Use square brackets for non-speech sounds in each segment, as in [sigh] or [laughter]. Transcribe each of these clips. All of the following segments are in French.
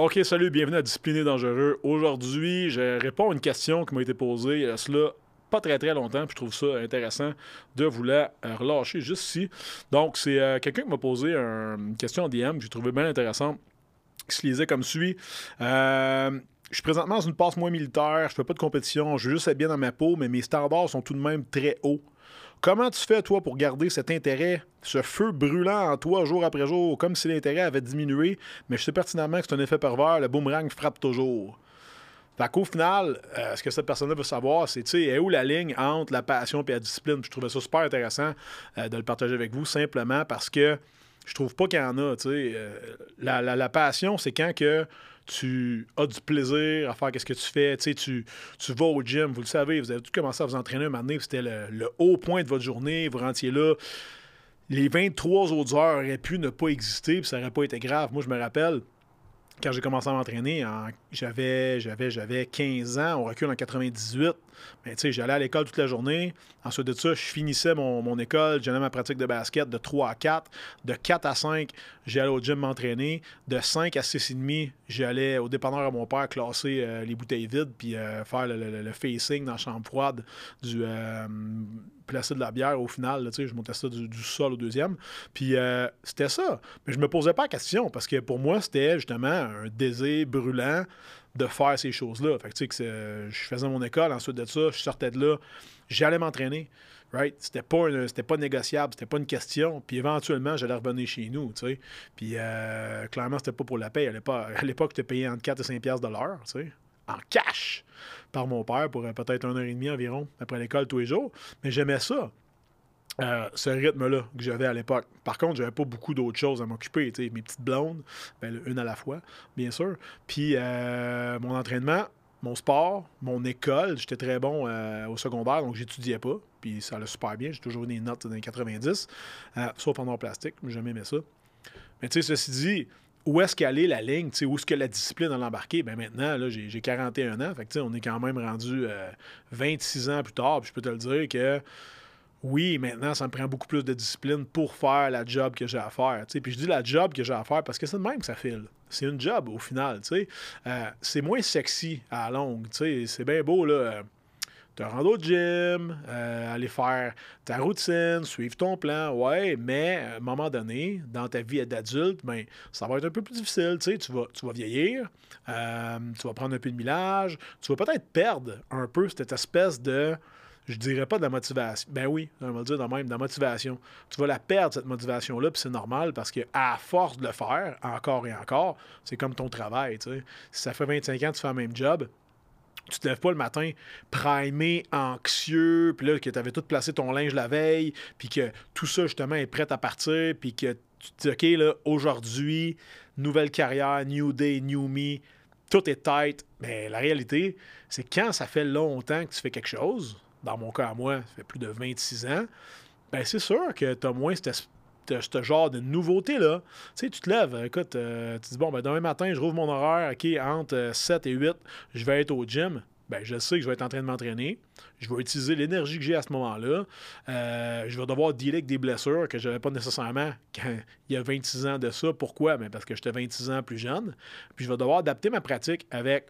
Ok, salut, bienvenue à Discipliné Dangereux. Aujourd'hui, je réponds à une question qui m'a été posée il y a cela pas très très longtemps, puis je trouve ça intéressant de vous la euh, relâcher juste ici. Donc, c'est euh, quelqu'un qui m'a posé une question en DM que j'ai trouvé bien intéressante, qui se lisait comme suit. Euh, je suis présentement dans une passe moins militaire, je fais pas de compétition, je veux juste être bien dans ma peau, mais mes standards sont tout de même très hauts. Comment tu fais, toi, pour garder cet intérêt, ce feu brûlant en toi jour après jour, comme si l'intérêt avait diminué, mais je sais pertinemment que c'est un effet pervers, le boomerang frappe toujours. Fait qu'au final, euh, ce que cette personne-là veut savoir, c'est, tu sais, où la ligne entre la passion et la discipline? je trouvais ça super intéressant euh, de le partager avec vous, simplement parce que je trouve pas qu'il y en a, tu sais. Euh, la, passion, c'est quand que tu as du plaisir à faire ce que tu fais. Tu, sais, tu, vas au gym, vous le savez, vous avez tout commencé à vous entraîner un moment c'était le, haut point de votre journée, vous rentiez là. Les 23 autres heures auraient pu ne pas exister, puis ça n'aurait pas été grave. Moi, je me rappelle, quand j'ai commencé à m'entraîner, j'avais, j'avais, j'avais 15 ans, on recule en 98. Mais tu sais, j'allais à l'école toute la journée. Ensuite de ça, je finissais mon, mon école, j'allais ma pratique de basket de 3 à 4. De 4 à 5, j'allais au gym m'entraîner. De 5 à 6 et demi, j'allais au dépanneur à mon père classer euh, les bouteilles vides puis euh, faire le, facing dans la chambre froide du euh, placer de la bière au final. je montais ça du, sol au deuxième. Puis c'était ça. Mais je me posais pas la question parce que pour moi, c'était justement un désir brûlant de faire ces choses-là. Fait que, tu sais, je faisais mon école, ensuite de ça, je sortais de là, j'allais m'entraîner. Right? C'était pas, pas négociable, c'était pas une question. Puis éventuellement, j'allais revenir chez nous, tu sais. Puis euh, clairement, c'était pas pour la paye. À l'époque, j'étais payé entre 4 et 5 piastres de l'heure, tu sais, en cash par mon père pour euh, peut-être une heure et demie environ après l'école tous les jours. Mais j'aimais ça. Euh, ce rythme-là que j'avais à l'époque. Par contre, j'avais pas beaucoup d'autres choses à m'occuper. Mes petites blondes, ben, une à la fois, bien sûr. Puis euh, mon entraînement, mon sport, mon école, j'étais très bon euh, au secondaire, donc j'étudiais pas. Puis ça allait super bien. J'ai toujours eu des notes dans les 90, sauf en plastique. J'ai jamais aimé ça. Mais tu sais, ceci dit, où est-ce qu'elle est la ligne, où est-ce que la discipline dans l'embarquer? Ben maintenant, là, j'ai, 41 ans, fait on est quand même rendu 26 ans plus tard, puis je peux te le dire que oui, maintenant, ça me prend beaucoup plus de discipline pour faire la job que j'ai à faire. Puis je dis la job que j'ai à faire parce que c'est de même que ça file. C'est une job au final. Euh, c'est moins sexy à la longue. C'est bien beau là, euh, te rendre au gym, euh, aller faire ta routine, suivre ton plan. Ouais, mais à un moment donné, dans ta vie d'adulte, ben, ça va être un peu plus difficile. Tu vas, tu vas vieillir, tu vas prendre un peu de millage, tu vas peut-être perdre un peu cette espèce de je dirais pas de la motivation. Ben oui, on va le dire de même, de la motivation. Tu vas la perdre, cette motivation-là, puis c'est normal parce que à force de le faire, encore et encore, c'est comme ton travail. Si ça fait 25 ans que tu fais le même job, tu te lèves pas le matin primé, anxieux, puis là, que tu avais tout placé ton linge la veille, puis que tout ça, justement, est prêt à partir, puis que tu te dis, OK, là, aujourd'hui, nouvelle carrière, new day, new me, tout est tight. Mais la réalité, c'est quand ça fait longtemps que tu fais quelque chose, dans mon cas à moi, ça fait plus de 26 ans, ben c'est sûr que tu as moins ce genre de nouveauté-là. Tu sais, tu te lèves, écoute, euh, tu dis, bon, ben demain matin, je rouvre mon horaire, OK, entre 7 euh, et 8, je vais être au gym. Ben, je sais que je vais être en train de m'entraîner. Je vais utiliser l'énergie que j'ai à ce moment-là. Euh, je vais devoir dealer avec des blessures que je n'avais pas nécessairement [laughs] quand il y a 26 ans de ça. Pourquoi? Ben parce que j'étais 26 ans plus jeune. Puis je vais devoir adapter ma pratique avec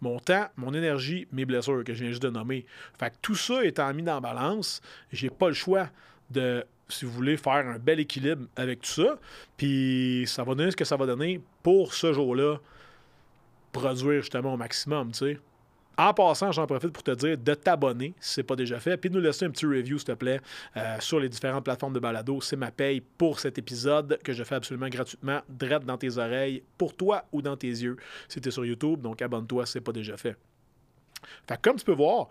mon temps, mon énergie, mes blessures que je viens juste de nommer. Fait que tout ça étant mis dans balance, j'ai pas le choix de, si vous voulez, faire un bel équilibre avec tout ça. Puis ça va donner ce que ça va donner pour ce jour-là, produire justement au maximum, tu sais. En passant, j'en profite pour te dire de t'abonner si ce n'est pas déjà fait, puis de nous laisser un petit review, s'il te plaît, euh, sur les différentes plateformes de balado. C'est ma paye pour cet épisode que je fais absolument gratuitement, direct dans tes oreilles, pour toi ou dans tes yeux. Si tu es sur YouTube, donc abonne-toi si ce n'est pas déjà fait. Fait comme tu peux voir,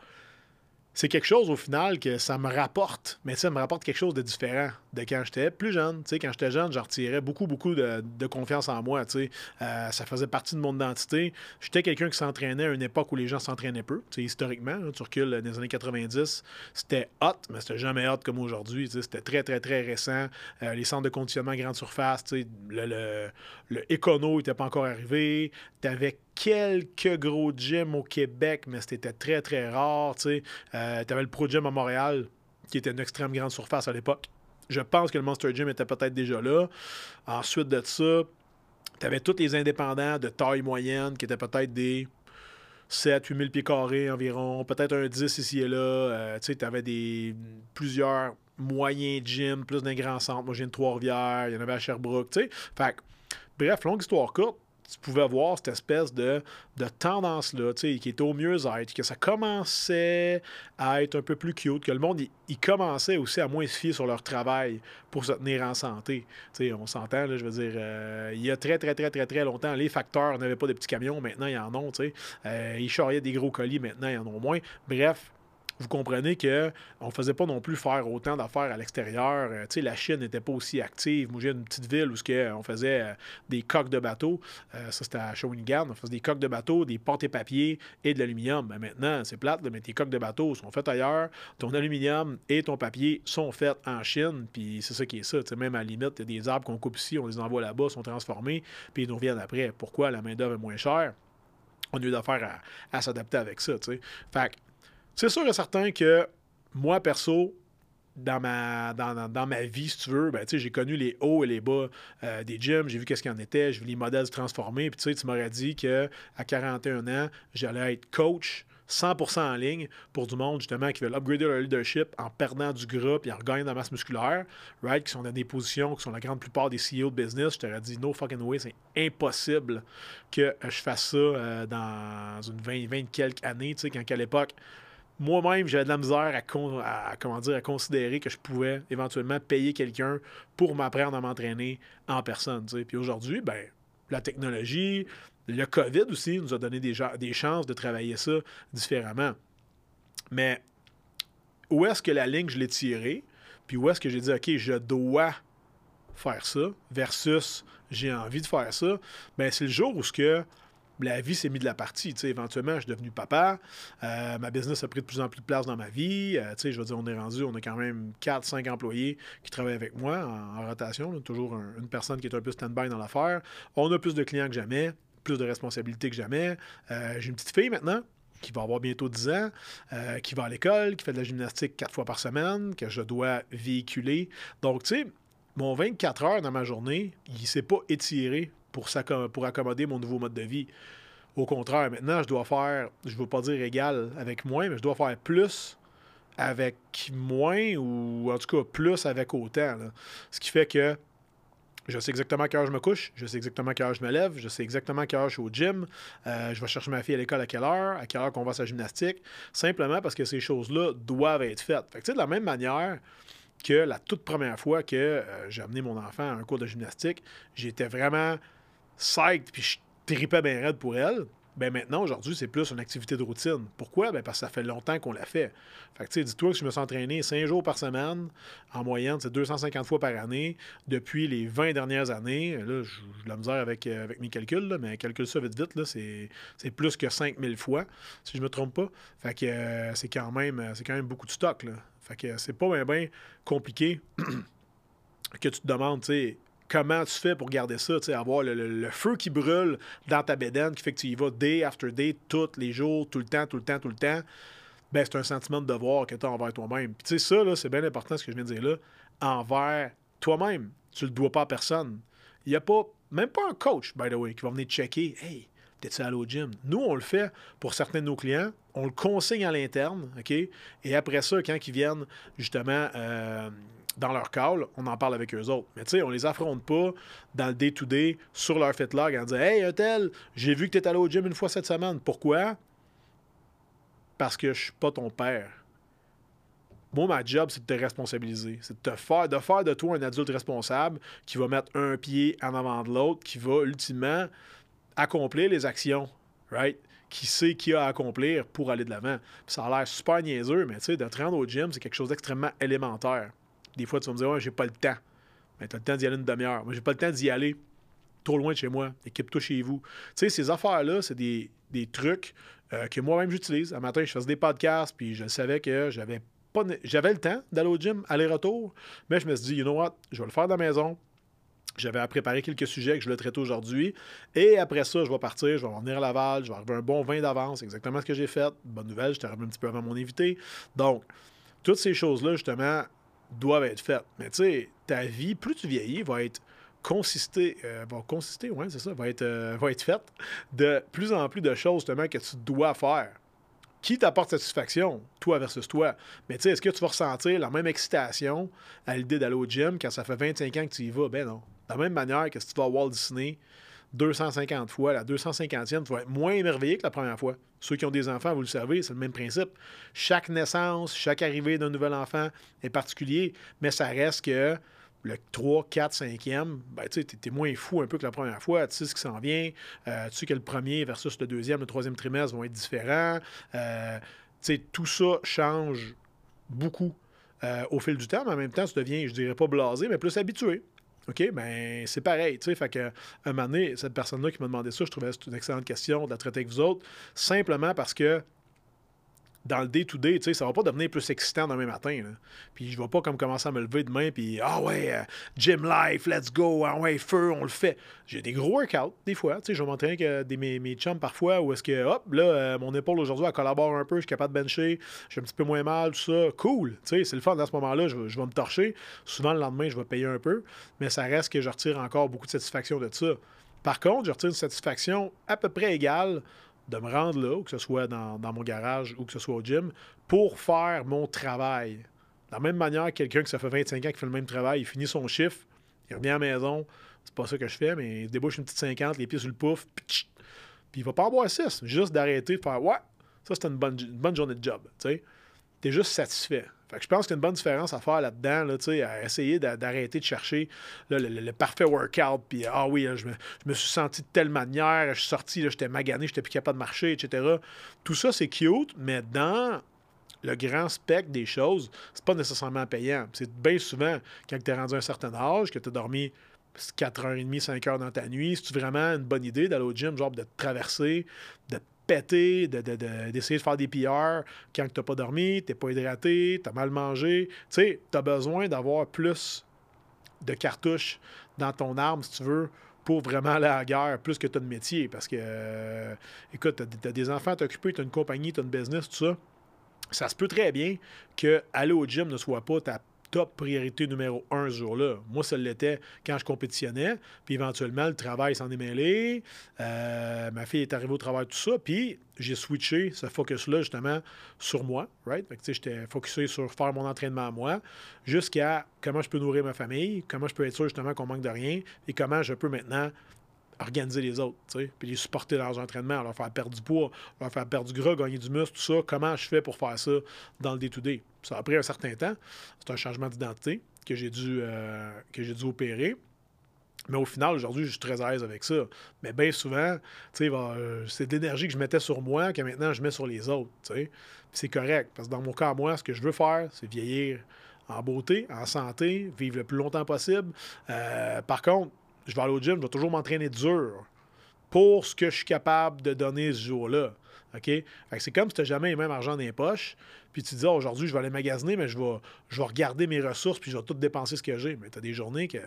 c'est quelque chose au final que ça me rapporte, mais ça me rapporte quelque chose de différent de quand j'étais plus jeune. quand j'étais jeune, j'en retirais beaucoup, beaucoup de, confiance en moi. Euh, ça faisait partie de mon identité. J'étais quelqu'un qui s'entraînait à une époque où les gens s'entraînaient peu. historiquement, tu recules dans les années 90, c'était hot, mais c'était jamais hot comme aujourd'hui. C'était très, très, très récent. Euh, les centres de conditionnement grande surface, le, le, écono n'était pas encore arrivé. Tu quelques gros gyms au Québec, mais c'était très, très rare. Tu euh, avais le Pro Gym à Montréal, qui était une extrême grande surface à l'époque. Je pense que le Monster Gym était peut-être déjà là. Ensuite de ça, tu avais tous les indépendants de taille moyenne qui étaient peut-être des 7, 8 000 pieds carrés environ, peut-être un 10 ici et là. Euh, tu avais des, plusieurs moyens gym, plus d'un grand centre. Moi, j'ai une Trois-Rivières, il y en avait à Sherbrooke, bref, longue histoire courte, tu pouvais voir cette espèce de, de tendance-là, qui était au mieux-être, que ça commençait à être un peu plus cute, que le monde, il, commençait aussi à moins se fier sur leur travail pour se tenir en santé. sais, on s'entend, je veux dire, euh, il y a très, très, très, très, très longtemps, les facteurs n'avaient pas de petits camions, maintenant, ils en ont, euh, ils charriaient des gros colis, maintenant, ils en ont moins. Bref, vous comprenez qu'on ne faisait pas non plus faire autant d'affaires à l'extérieur. Euh, la Chine n'était pas aussi active. Moi, j'ai une petite ville où ce on faisait euh, des coques de bateau. Euh, ça, c'était à Shawinigan. On faisait des coques de bateau, des portes et papiers et de l'aluminium. Maintenant, c'est plate, mais tes coques de bateau sont faites ailleurs. Ton aluminium et ton papier sont faits en Chine. Puis c'est ça qui est ça. même à la limite, il y a des arbres qu'on coupe ici, on les envoie là-bas, sont transformés, puis ils nous reviennent après. Pourquoi la main-d'œuvre est moins chère? On a eu d'affaires à, s'adapter avec ça. Fait c'est sûr et certain que moi, perso, dans ma, dans, ma vie, si tu veux, ben, j'ai connu les hauts et les bas euh, des gyms, j'ai vu qu'est-ce qu'il y en était, j'ai vu les modèles se transformer. Puis tu m'aurais dit qu'à 41 ans, j'allais être coach 100% en ligne pour du monde justement qui veut upgrader leur leadership en perdant du gras et en regagnant de la masse musculaire, right, qui sont dans des positions qui sont la grande plupart des CEO de business. Je t'aurais dit no fucking way, c'est impossible que je fasse ça euh, dans une 20, 20 quelques années, tu sais, quand à l'époque moi-même, j'avais de la misère à, à considérer que je pouvais éventuellement payer quelqu'un pour m'apprendre à m'entraîner en personne. Puis aujourd'hui, ben, la technologie, le COVID aussi nous a donné des, des chances de travailler ça différemment. Mais où est-ce que la ligne, je l'ai tirée, puis où est-ce que j'ai dit, OK, je dois faire ça, versus j'ai envie de faire ça, ben c'est le jour où ce la vie s'est mise de la partie. éventuellement, je suis devenu papa. Euh, ma business a pris de plus en plus de place dans ma vie. Euh, je veux dire, on est rendu, on a quand même 4-5 employés qui travaillent avec moi en, rotation. toujours une personne qui est un peu stand-by dans l'affaire. On a plus de clients que jamais, plus de responsabilités que jamais. Euh, j'ai une petite fille maintenant qui va avoir bientôt 10 ans, qui va à l'école, qui fait de la gymnastique quatre fois par semaine, que je dois véhiculer. Donc, tu sais, mon 24 heures dans ma journée, il ne s'est pas étiré pour, pour accommoder mon nouveau mode de vie. Au contraire, maintenant, je dois faire, je ne veux pas dire égal avec moins, mais je dois faire plus avec moins ou en tout cas plus avec autant. Ce qui fait que je sais exactement à quelle heure je me couche, je sais exactement à quelle heure je me lève, je sais exactement à quelle heure je suis au gym, euh, je vais chercher ma fille à l'école à quelle heure, à quelle heure qu'on va à sa gymnastique, simplement parce que ces choses-là doivent être faites. Fait que, de la même manière, que la toute première fois que euh, j'ai amené mon enfant à un cours de gymnastique, j'étais vraiment psyched, puis je tripais bien raide pour elle. Ben maintenant, aujourd'hui, c'est plus une activité de routine. Pourquoi? Ben parce que ça fait longtemps qu'on l'a fait. Fait que, tu sais, dis-toi que je me suis entraîné 5 jours par semaine. En moyenne, c'est 250 fois par année. Depuis les 20 dernières années, là, j'ai la misère avec, euh, mes calculs, mais calcule ça vite, vite, c'est, plus que 5000 fois, si je me trompe pas. Fait que euh, c'est, quand même, c'est quand même beaucoup de stock, là. Fait que c'est pas bien compliqué [clears throat] que tu te demandes, tu sais, comment tu fais pour garder ça, avoir le, feu qui brûle dans ta bédaine qui fait que tu y vas day after day, tous les jours, tout le temps, tout le temps, tout le temps. Ben, c'est un sentiment de devoir que tu as envers toi-même. Puis tu sais, ça, c'est bien important ce que je viens de dire là, envers toi-même. Tu le dois pas à personne. Il n'y a pas, même pas un coach, by the way, qui va venir checker. Hey, t'es-tu allé au gym? Nous, on le fait pour certains de nos clients. On le consigne à l'interne, OK? Et après ça, quand ils viennent justement euh, dans leur call, on en parle avec eux autres. Mais tu sais, on les affronte pas dans le day-to-day sur leur fit log en disant Hey, un tel, j'ai vu que tu es allé au gym une fois cette semaine. Pourquoi? Parce que je suis pas ton père. Moi, ma job, c'est de te responsabiliser. C'est de te faire, de faire de toi un adulte responsable qui va mettre un pied en avant de l'autre, qui va ultimement accomplir les actions, right? Qui sait qui a à accomplir pour aller de l'avant. Ça a l'air super niaiseux, mais tu sais, de te rendre au gym, c'est quelque chose d'extrêmement élémentaire. Des fois, tu vas me dire, ouais, j'ai pas le temps. Mais tu as le temps d'y aller une demi-heure. Moi, j'ai pas le temps d'y aller trop loin de chez moi. Équipe-toi chez vous. Tu sais, ces affaires-là, c'est des, trucs euh, que moi-même j'utilise. Un matin, je faisais des podcasts, puis je savais que j'avais pas j'avais le temps d'aller au gym, aller-retour, mais je me suis dit, you know what, je vais le faire dans la maison. J'avais à préparer quelques sujets que je vais traiter aujourd'hui. Et après ça, je vais partir, je vais revenir à Laval, je vais arriver un bon vin d'avance, exactement ce que j'ai fait. Bonne nouvelle, je arrivé un petit peu avant mon invité. Donc, toutes ces choses-là, justement, doivent être faites. Mais tu sais, ta vie, plus tu vieillis, va être consister, euh, va consister, ouais, c'est ça, va être, euh, [laughs] va être faite de plus en plus de choses justement que tu dois faire. Qui t'apporte satisfaction, toi versus toi? Mais tu sais, est-ce que tu vas ressentir la même excitation à l'idée d'aller au gym quand ça fait 25 ans que tu y vas? Ben non. De la même manière que si tu vas à Walt Disney 250 fois, la 250e, tu vas être moins émerveillé que la première fois. Ceux qui ont des enfants, vous le savez, c'est le même principe. Chaque naissance, chaque arrivée d'un nouvel enfant est particulier, mais ça reste que le 3, 4, 5e, ben, tu es, moins fou un peu que la première fois. Tu sais ce qui s'en vient. Euh, tu sais que le premier versus le deuxième, le troisième trimestre vont être différents. Euh, tout ça change beaucoup euh, au fil du temps, mais en même temps, tu deviens, je dirais pas blasé, mais plus habitué. OK, ben c'est pareil, tu sais, fait que un moment donné, cette personne-là qui m'a demandé ça, je trouvais que c'était une excellente question de la traiter avec vous autres, simplement parce que dans le day-to-day, ça va pas devenir plus excitant demain matin. Puis je vais pas comme commencer à me lever demain, puis ah ouais, euh, gym life, let's go, ah ouais, feu, on le fait. J'ai des gros workouts, des fois. Je vais m'entraîner avec des, mes, mes chums parfois, où est-ce que, hop, là, euh, mon épaule aujourd'hui, elle collabore un peu, je suis capable de bencher, j'ai un petit peu moins mal, tout ça. Cool, c'est le fun dans ce moment-là, je vais me torcher. Souvent, le lendemain, je vais payer un peu, mais ça reste que je retire encore beaucoup de satisfaction de ça. Par contre, je retire une satisfaction à peu près égale de me rendre là, que ce soit dans, mon garage ou que ce soit au gym, pour faire mon travail. De la même manière, quelqu'un qui ça fait 25 ans qui fait le même travail, il finit son chiffre, il revient à la maison, c'est pas ça que je fais, mais il débouche une petite 50, les pieds sur le pouf, puis il va pas boire 6, juste d'arrêter de faire Ouais, ça c'était une bonne, une bonne journée de job. Tu es juste satisfait. Fait que je pense qu'il y a une bonne différence à faire là-dedans, là, à essayer d'arrêter de chercher le, parfait workout, puis ah oui, je, me, suis senti de telle manière, je suis sorti, j'étais magané, j'étais plus capable de marcher, etc. Tout ça, c'est cute, mais dans le grand spectre des choses, c'est pas nécessairement payant. C'est bien souvent, quand tu es rendu à un certain âge, que tu as dormi 4h30, 5h dans ta nuit, c'est vraiment une bonne idée d'aller au gym, genre de te traverser, de péter, d'essayer de, faire des PR quand tu n'as pas dormi, tu n'es pas hydraté, tu as mal mangé. Tu sais, tu as besoin d'avoir plus de cartouches dans ton arme, si tu veux, pour vraiment aller à la guerre, plus que tu as de métier. Parce que, euh, écoute, tu as, des enfants à t'occuper, tu as une compagnie, tu as une business, tout ça. Ça se peut très bien que aller au gym ne soit pas ta top priorité numéro un ce jour-là. Moi, ça l'était quand je compétitionnais. Puis éventuellement, le travail s'en est mêlé. Euh, ma fille est arrivée au travail, tout ça. Puis j'ai switché ce focus-là justement sur moi, right? J'étais focusé sur faire mon entraînement à moi jusqu'à comment je peux nourrir ma famille, comment je peux être sûr justement qu'on manque de rien et comment je peux maintenant organiser les autres, puis les supporter dans leurs entraînements, leur faire perdre du poids, leur faire perdre du gras, gagner du muscle, tout ça. Comment je fais pour faire ça dans le day-to-day? Ça a pris un certain temps. C'est un changement d'identité que j'ai dû, euh, dû opérer. Mais au final, aujourd'hui, je suis très à l'aise avec ça. Mais bien souvent, euh, c'est l'énergie que je mettais sur moi que maintenant je mets sur les autres. C'est correct. Parce que dans mon cas, moi, ce que je veux faire, c'est vieillir en beauté, en santé, vivre le plus longtemps possible. Euh, par contre, je vais aller au gym, je vais toujours m'entraîner dur pour ce que je suis capable de donner ce jour-là. OK? c'est comme si tu n'as jamais le même argent dans les poches, puis tu te dis, ah, aujourd'hui, je vais aller magasiner, mais je vais, je vais regarder mes ressources, puis je vais tout dépenser ce que j'ai. Mais tu as des journées que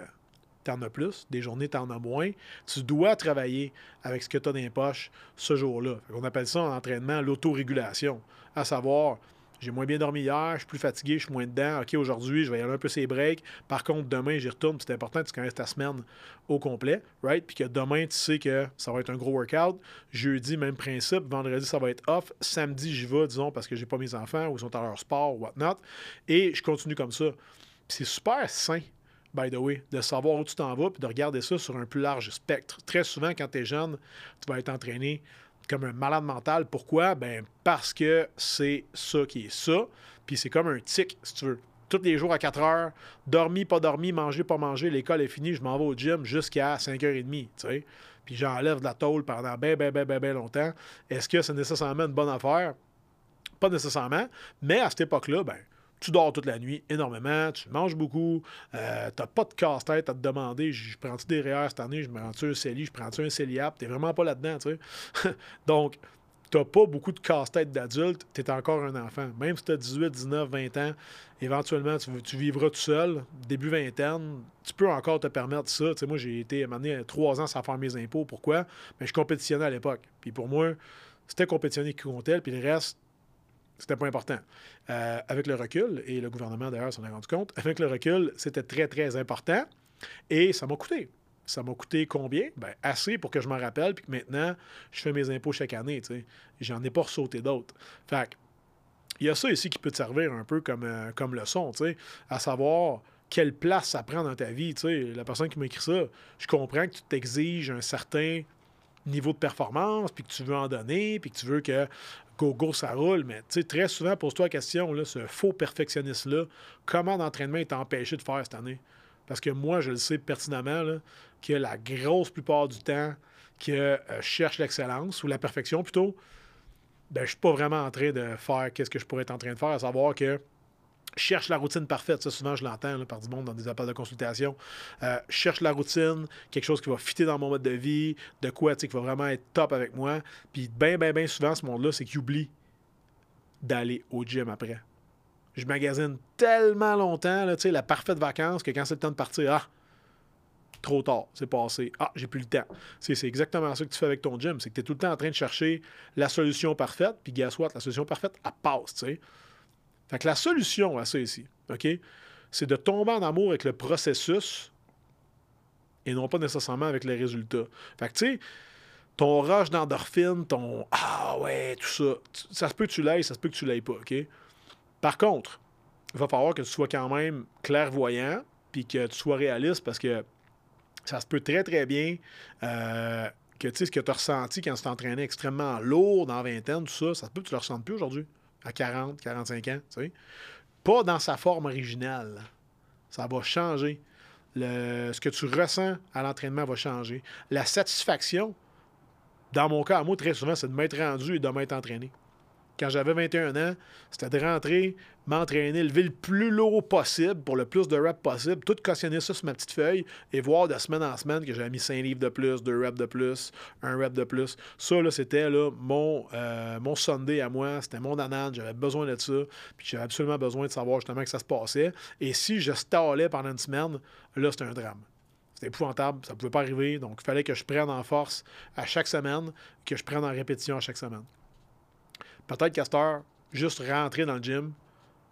tu en as plus, des journées tu en as moins. Tu dois travailler avec ce que tu as dans les poches ce jour-là. On appelle ça en entraînement l'autorégulation, à savoir, j'ai moins bien dormi hier, je suis plus fatigué, je suis moins dedans. OK, aujourd'hui, je vais y aller un peu ces breaks. Par contre, demain, j'y retourne. C'est important que tu connaisses ta semaine au complet, right? Puis que demain, tu sais que ça va être un gros workout. Jeudi, même principe. Vendredi, ça va être off. Samedi, j'y vais, disons, parce que j'ai pas mes enfants ou ils sont à leur sport ou whatnot. Et je continue comme ça. C'est super sain by the way, de savoir où tu t'en vas, puis de regarder ça sur un plus large spectre. Très souvent, quand tu es jeune, tu vas être entraîné comme un malade mental. Pourquoi? Ben parce que c'est ça qui est ça. Puis c'est comme un tic, si tu veux. Tous les jours à 4 heures, dormi, pas dormi, manger, pas manger, l'école est finie, je m'en vais au gym jusqu'à 5h30, tu sais. Puis j'enlève de la tôle pendant bien, bien, bien, bien, bien longtemps. Est-ce que c'est nécessairement une bonne affaire? Pas nécessairement, mais à cette époque-là, ben, tu dors toute la nuit énormément, tu manges beaucoup, euh, tu n'as pas de casse-tête à te demander je prends-tu des REER cette année, je me rends-tu un CELI, je prends-tu un CELIAP, tu vraiment pas là-dedans, tu sais. [laughs] Donc, tu n'as pas beaucoup de casse-tête d'adulte, tu es encore un enfant. Même si tu as 18, 19, 20 ans, éventuellement, tu, vivras tout seul, début vingtaine, tu peux encore te permettre ça. Moi, j'ai été amené trois ans sans faire mes impôts. Pourquoi? Mais je compétitionnais à l'époque. Puis pour moi, c'était compétitionner qui comptait, puis le reste, c'était pas important. Euh, avec le recul, et le gouvernement d'ailleurs s'en est rendu compte, avec le recul, c'était très, très important et ça m'a coûté. Ça m'a coûté combien? Ben, assez pour que je m'en rappelle, puis que maintenant, je fais mes impôts chaque année. J'en ai pas ressauté d'autres. Fait il y a ça ici qui peut te servir un peu comme, euh, comme leçon, à savoir quelle place ça prend dans ta vie. La personne qui m'a écrit ça, je comprends que tu t'exiges un certain niveau de performance, puis que tu veux en donner, puis que tu veux que go, go, ça roule. Mais très souvent, pose-toi la question, là, ce faux perfectionniste-là, comment l'entraînement est empêché de faire cette année? Parce que moi, je le sais pertinemment là, que la grosse plupart du temps que euh, cherche l'excellence ou la perfection plutôt, ben, je ne suis pas vraiment en train de faire qu'est-ce que je pourrais être en train de faire, à savoir que cherche la routine parfaite. Ça, souvent, je l'entends par du monde dans des appels de consultation. Euh, cherche la routine, quelque chose qui va fitter dans mon mode de vie, de quoi, qui va vraiment être top avec moi. Puis, bien, bien, bien souvent, ce monde-là, c'est qu'il oublie d'aller au gym après. Je magasine tellement longtemps, là, la parfaite vacance, que quand c'est le temps de partir, ah, trop tard, c'est passé. Ah, j'ai plus le temps. C'est exactement ça que tu fais avec ton gym. C'est que tu es tout le temps en train de chercher la solution parfaite, puis guess what, la solution parfaite, elle passe, tu sais. Fait la solution à ça ici, OK, c'est de tomber en amour avec le processus et non pas nécessairement avec les résultats. Fait tu sais, ton rush d'endorphine, ton Ah ouais, tout ça, ça se peut que tu l'aies, ça se peut que tu l'aies pas, OK? Par contre, il va falloir que tu sois quand même clairvoyant puis que tu sois réaliste parce que ça se peut très, très bien euh, que tu sais, ce que tu as ressenti quand tu t'entraînais extrêmement lourd dans la vingtaine, tout ça, ça se peut que tu le ressentes plus aujourd'hui à 40, 45 ans, tu sais. Pas dans sa forme originale. Ça va changer. ce que tu ressens à l'entraînement va changer. La satisfaction, dans mon cas, moi, très souvent, c'est de m'être rendu et de m'être entraîné quand j'avais 21 ans, c'était de rentrer, m'entraîner, lever le plus lourd possible pour le plus de reps possible, tout cautionner ça sur ma petite feuille et voir de semaine en semaine que j'avais mis 5 livres de plus, 2 reps de plus, 1 rep de plus. Ça, là, c'était là, mon, euh, mon Sunday à moi, c'était mon anane, j'avais besoin de ça, puis j'avais absolument besoin de savoir justement que ça se passait. Et si je stallais pendant une semaine, là, c'était un drame. C'était épouvantable, ça ne pouvait pas arriver, donc il fallait que je prenne en force à chaque semaine, que je prenne en répétition à chaque semaine. Peut-être qu'à juste rentrer dans le gym,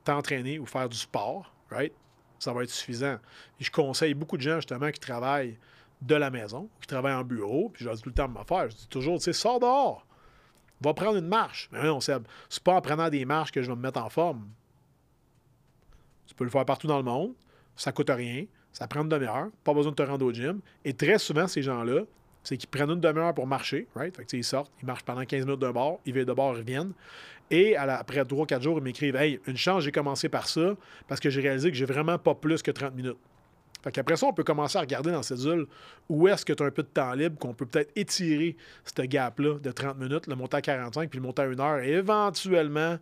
t'entraîner ou faire du sport, right? Ça va être suffisant. Et je conseille beaucoup de gens, justement, qui travaillent de la maison, qui travaillent en bureau, puis je leur dis tout le temps de m'affaire. Je dis toujours, tu sais, sors dehors. Va prendre une marche. Mais non, c'est pas en prenant des marches que je vais me mettre en forme. Tu peux le faire partout dans le monde. Ça coûte rien. Ça prend une demi-heure. Pas besoin de te rendre au gym. Et très souvent, ces gens-là, c'est qu'ils prennent une demi-heure pour marcher, right? Ils sortent, ils marchent pendant 15 minutes d'un bord, ils viennent de bord, ils reviennent. Et après 3-4 jours, ils m'écrivent Hey, une chance, j'ai commencé par ça parce que j'ai réalisé que j'ai vraiment pas plus que 30 minutes. Fait qu'après ça, on peut commencer à regarder dans la cédule où est-ce que tu as un peu de temps libre, qu'on peut peut-être étirer ce gap-là de 30 minutes, le monter à 45 puis le monter à 1 heure, et éventuellement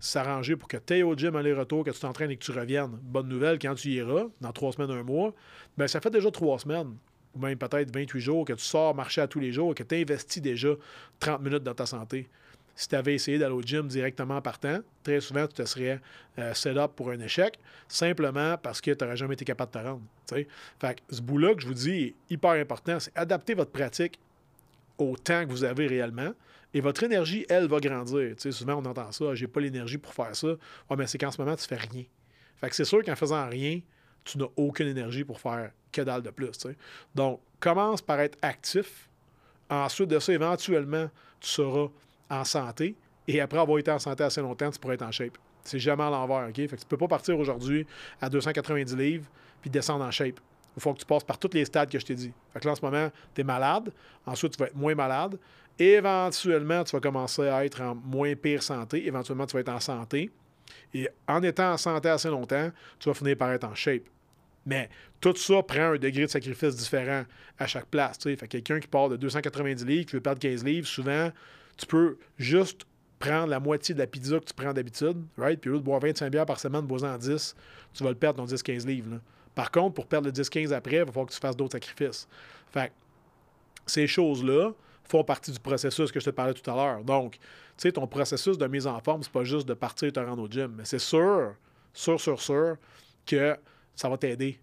s'arranger pour que tu aies au gym aller-retour, que tu t'entraînes et que tu reviennes. Bonne nouvelle, quand tu iras, dans trois semaines, un mois, ben ça fait déjà trois semaines ou même peut-être 28 jours, que tu sors marcher à tous les jours, que tu investis déjà 30 minutes dans ta santé. Si tu avais essayé d'aller au gym directement en partant, très souvent, tu te serais euh, set up pour un échec, simplement parce que tu n'aurais jamais été capable de te rendre. Fait que ce bout-là que je vous dis est hyper important, c'est adapter votre pratique au temps que vous avez réellement. Et votre énergie, elle, va grandir. souvent, on entend ça, j'ai pas l'énergie pour faire ça. Ouais, mais c'est qu'en ce moment, tu fais rien. Fait que c'est sûr qu'en faisant rien, tu n'as aucune énergie pour faire que dalle de plus. Donc, commence par être actif. Ensuite de ça, éventuellement, tu seras en santé. Et après avoir été en santé assez longtemps, tu pourras être en shape. C'est jamais à l'envers, OK? Fait que tu peux pas partir aujourd'hui à 290 livres puis descendre en shape. Il faut que tu passes par tous les stades que je t'ai dit. Fait que là, en ce moment, tu es malade. Ensuite, tu vas être moins malade. Éventuellement, tu vas commencer à être en moins pire santé. Éventuellement, tu vas être en santé. Et en étant en santé assez longtemps, tu vas finir par être en shape. Mais tout ça prend un degré de sacrifice différent à chaque place. Fait quelqu'un qui part de 290 livres, qui veut perdre 15 livres, souvent, tu peux juste prendre la moitié de la pizza que tu prends d'habitude, right? Puis au lieu de boire 25 bières par semaine, bois en 10, tu vas le perdre ton 10-15 livres. Par contre, pour perdre le 10-15 après, il va falloir que tu fasses d'autres sacrifices. Fait ces choses-là font partie du processus que je te parlais tout à l'heure. Donc, tu sais, ton processus de mise en forme, c'est pas juste de partir et te rendre au gym, mais c'est sûr, sûr, sûr, sûr que ça va t'aider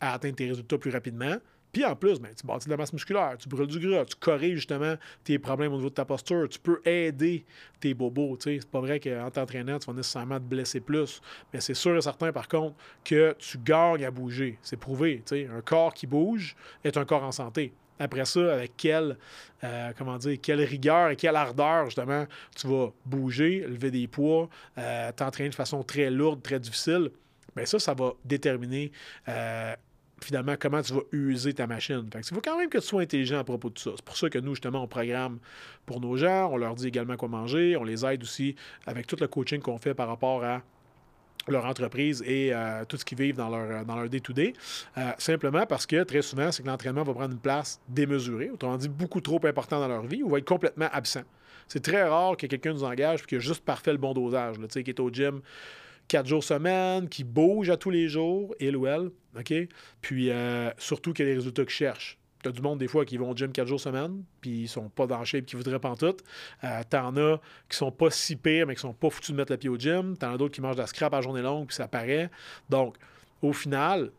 à atteindre tes résultats plus rapidement, Puis en plus, ben, tu bâtis de la masse musculaire, tu brûles du gras, tu corriges justement tes problèmes au niveau de ta posture, tu peux aider tes bobos. C'est pas vrai qu'en t'entraînant, tu vas nécessairement te blesser plus. Mais c'est sûr et certain, par contre, que tu gagnes à bouger. C'est prouvé. Un corps qui bouge est un corps en santé. Après ça, avec quelle, euh, comment dire, quelle rigueur et quelle ardeur, justement, tu vas bouger, lever des poids, euh, t'entraîner de façon très lourde, très difficile, bien ça, ça va déterminer euh, finalement comment tu vas user ta machine. Il faut quand même que tu sois intelligent à propos de ça. C'est pour ça que nous, justement, on programme pour nos gens, on leur dit également quoi manger, on les aide aussi avec tout le coaching qu'on fait par rapport à leur entreprise et euh, tout ce qu'ils vivent dans leur, dans leur day-to-day. Euh, simplement parce que très souvent, c'est que l'entraînement va prendre une place démesurée, autrement dit beaucoup trop important dans leur vie, ou va être complètement absent. C'est très rare que quelqu'un nous engage et qu'il a juste parfait le bon dosage, là, qui est au gym quatre jours semaine, qui bouge à tous les jours, il ou elle, OK? Puis euh, surtout qu'il y a les résultats qu'ils cherchent. T'as du monde, des fois, qui vont au gym quatre jours semaine, puis ils sont pas dans le shape qu'ils voudraient pas en tout. Euh, T'en as qui sont pas si pires, mais qui sont pas foutus de mettre le pied au gym. T'en as d'autres qui mangent de la scrap à journée longue, puis ça paraît. Donc, au final,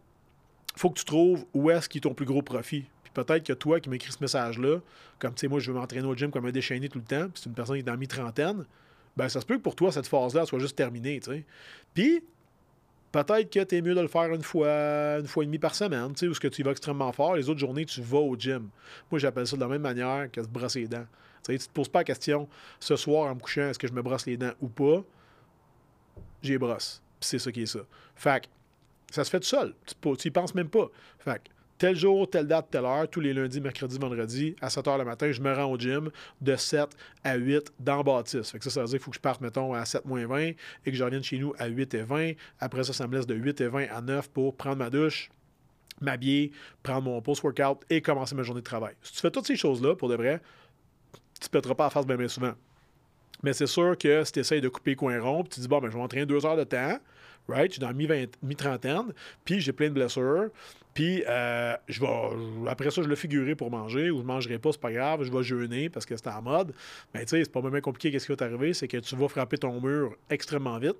faut que tu trouves où est-ce qui est ton plus gros profit. Puis peut-être que toi qui m'écris ce message-là, comme tu sais, moi, je veux m'entraîner au gym comme un déchaîné tout le temps, puis c'est une personne qui est dans mi-trentaine, ben ça se peut que pour toi, cette phase-là soit juste terminée, tu sais. Puis, peut-être que tu es mieux de le faire une fois, une fois et demie par semaine, tu sais, où ce que tu y vas extrêmement fort. Les autres journées, tu vas au gym. Moi, j'appelle ça de la même manière que se brosser les dents. Tu ne te poses pas la question, ce soir, en me couchant, est-ce que je me brosse les dents ou pas? J'ai brosse. c'est ça qui est ça. Fait que, ça se fait tout seul. Tu y penses même pas. Fait que, tel jour, telle date, telle heure, tous les lundis, mercredis, vendredis, à 7 h le matin, je me rends au gym de 7 à 8 dans bâtisse. Fait que ça, ça veut dire qu'il faut que je parte, mettons, à 7 moins 20 et que je revienne chez nous à 8 et 20. Après ça, ça me laisse de 8 et 20 à 9 pour prendre ma douche, m'habiller, prendre mon post-workout et commencer ma journée de travail. Si tu fais toutes ces choses-là, pour de vrai, tu ne pèteras pas à face bien, bien souvent. Mais c'est sûr que si tu essayes de couper coin rond, puis tu dis, bon, ben, je vais m'entraîner deux heures de temps, right? Je suis dans mi-trentaine, puis j'ai plein de blessures, puis euh, je vais, après ça, je le figurer pour manger, ou je ne mangerai pas, c'est pas grave, je vais jeûner parce que c'est en mode. Mais tu sais, c'est pas vraiment compliqué, qu'est-ce qui va t'arriver, c'est que tu vas frapper ton mur extrêmement vite.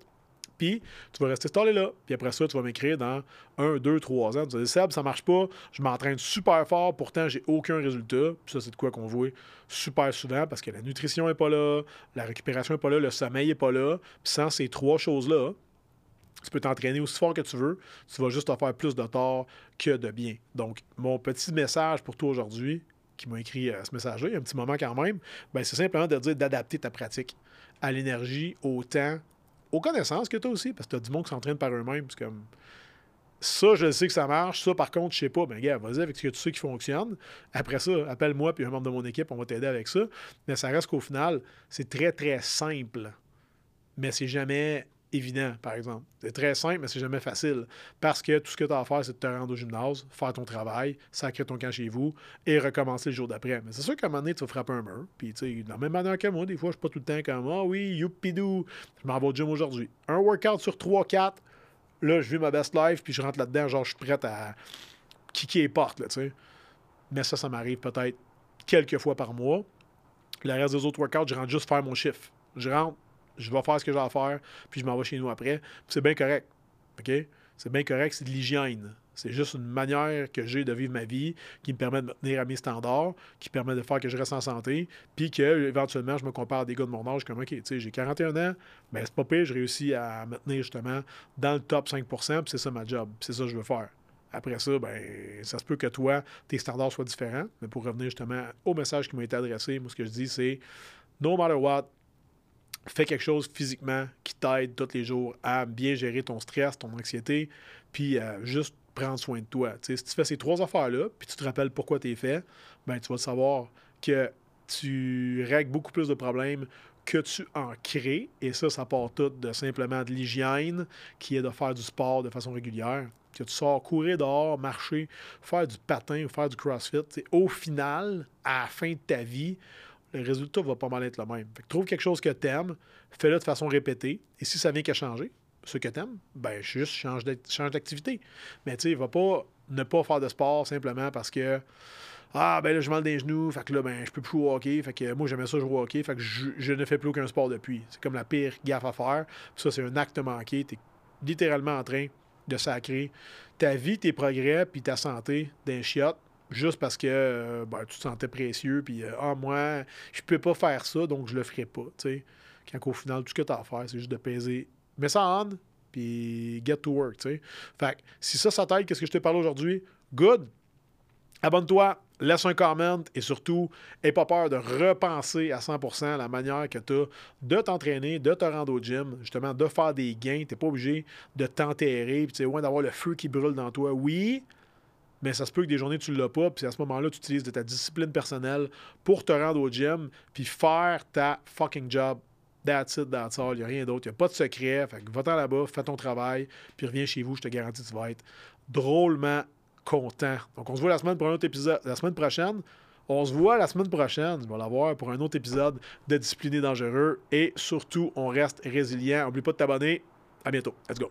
Puis, tu vas rester stallé là. Puis après ça, tu vas m'écrire dans un, deux, trois ans. Tu vas dire, Seb, ça marche pas. Je m'entraîne super fort. Pourtant, j'ai aucun résultat. Puis ça, c'est de quoi qu'on voit super souvent parce que la nutrition n'est pas là, la récupération n'est pas là, le sommeil n'est pas là. Puis sans ces trois choses-là, tu peux t'entraîner aussi fort que tu veux, tu vas juste te faire plus de tort que de bien. Donc, mon petit message pour toi aujourd'hui, qui m'a écrit euh, ce message-là, il y a un petit moment quand même, ben, c'est simplement de dire d'adapter ta pratique à l'énergie, au temps, aux connaissances que tu as aussi, parce que tu as du monde qui s'entraîne par eux-mêmes. Comme ça, je sais que ça marche. Ça, par contre, je sais pas. Ben, gars, vas-y avec ce que tu sais qui fonctionne. Après ça, appelle-moi puis un membre de mon équipe, on va t'aider avec ça. Mais ça reste qu'au final, c'est très, très simple. Mais c'est jamais évident, par exemple. C'est très simple, mais c'est jamais facile. Parce que tout ce que tu as à faire, c'est de te rendre au gymnase, faire ton travail, sacrer ton camp chez vous et recommencer le jour d'après. Mais c'est sûr qu'à un moment donné, tu vas frapper un mur. Puis, tu sais, de la même manière que moi, des fois, je suis pas tout le temps comme Ah oui, youpidou, je m'en vais au gym aujourd'hui. Un workout sur 3-4, là, je vis ma best life, puis je rentre là-dedans, genre, je suis prêt à kicker les portes, là, tu sais. Mais ça, ça m'arrive peut-être quelques fois par mois. Le reste des autres workouts, je rentre juste faire mon chiffre. Je rentre, je vais faire ce que j'ai à faire, puis je m'en vais chez nous après. C'est bien correct. OK? C'est bien correct, c'est de l'hygiène. C'est juste une manière que j'ai de vivre ma vie qui me permet de me tenir à mes standards, qui permet de faire que je reste en santé, puis que éventuellement je me compare à des gars de mon âge comme OK, tu sais, j'ai 41 ans, mais c'est pas pire, je réussis à me tenir justement dans le top 5% puis c'est ça ma job, c'est ça que je veux faire. Après ça, ben, ça se peut que toi, tes standards soient différents, mais pour revenir justement au message qui m'a été adressé, moi ce que je dis c'est no matter what, fais quelque chose physiquement qui t'aide tous les jours à bien gérer ton stress, ton anxiété, puis euh, juste prendre soin de toi. si tu fais ces trois affaires-là, puis tu te rappelles pourquoi tu es fait, ben, tu vas savoir que tu règles beaucoup plus de problèmes que tu en crées. Et ça, ça part tout de simplement de l'hygiène, qui est de faire du sport de façon régulière. Que tu sors courir dehors, marcher, faire du patin ou faire du crossfit. Au final, à la fin de ta vie, le résultat va pas mal être le même. trouve quelque chose que tu aimes, fais-le de façon répétée, et si ça vient qu'à changer, ce que tu aimes, ben juste change d'activité. Mais tu sais, va pas ne pas faire de sport simplement parce que ah ben là je mal des genoux, fait que là ben je peux plus jouer au hockey, fait que moi j'aimais ça jouer au hockey, fait que je, ne fais plus aucun sport depuis. C'est comme la pire gaffe à faire. ça c'est un acte manqué, tu es littéralement en train de sacrer ta vie, tes progrès puis ta santé d'un chiotte juste parce que euh, ben, tu te sentais précieux, puis euh, ah, moi, je peux pas faire ça, donc je le ferai pas. sais. Quand au final, tout ce que tu as à faire, c'est juste de peser. Mets ça en, puis get to work. sais. Fait que si ça, ça t'aide, qu'est-ce que je te parle aujourd'hui? Good. Abonne-toi, laisse un comment et surtout, n'aie pas peur de repenser à 100% la manière que tu as de t'entraîner, de te rendre au gym, justement, de faire des gains. Tu n'es pas obligé de t'enterrer, puis d'avoir le feu qui brûle dans toi. Oui, mais ça se peut que des journées tu ne l'as pas, puis à ce moment-là, tu utilises de ta discipline personnelle pour te rendre au gym, puis faire ta fucking job. That's it, that's all. Il n'y a rien d'autre. Il n'y a pas de secret. Fait que va-t'en là-bas, fais ton travail, puis reviens chez vous. Je te garantis que tu vas être drôlement content. Donc, on se voit la semaine pour un autre épisode. La semaine prochaine, on se voit la semaine prochaine. On va l'avoir pour un autre épisode de Discipliné dangereux. Et surtout, on reste résilient. N'oublie pas de t'abonner. À bientôt. Let's go.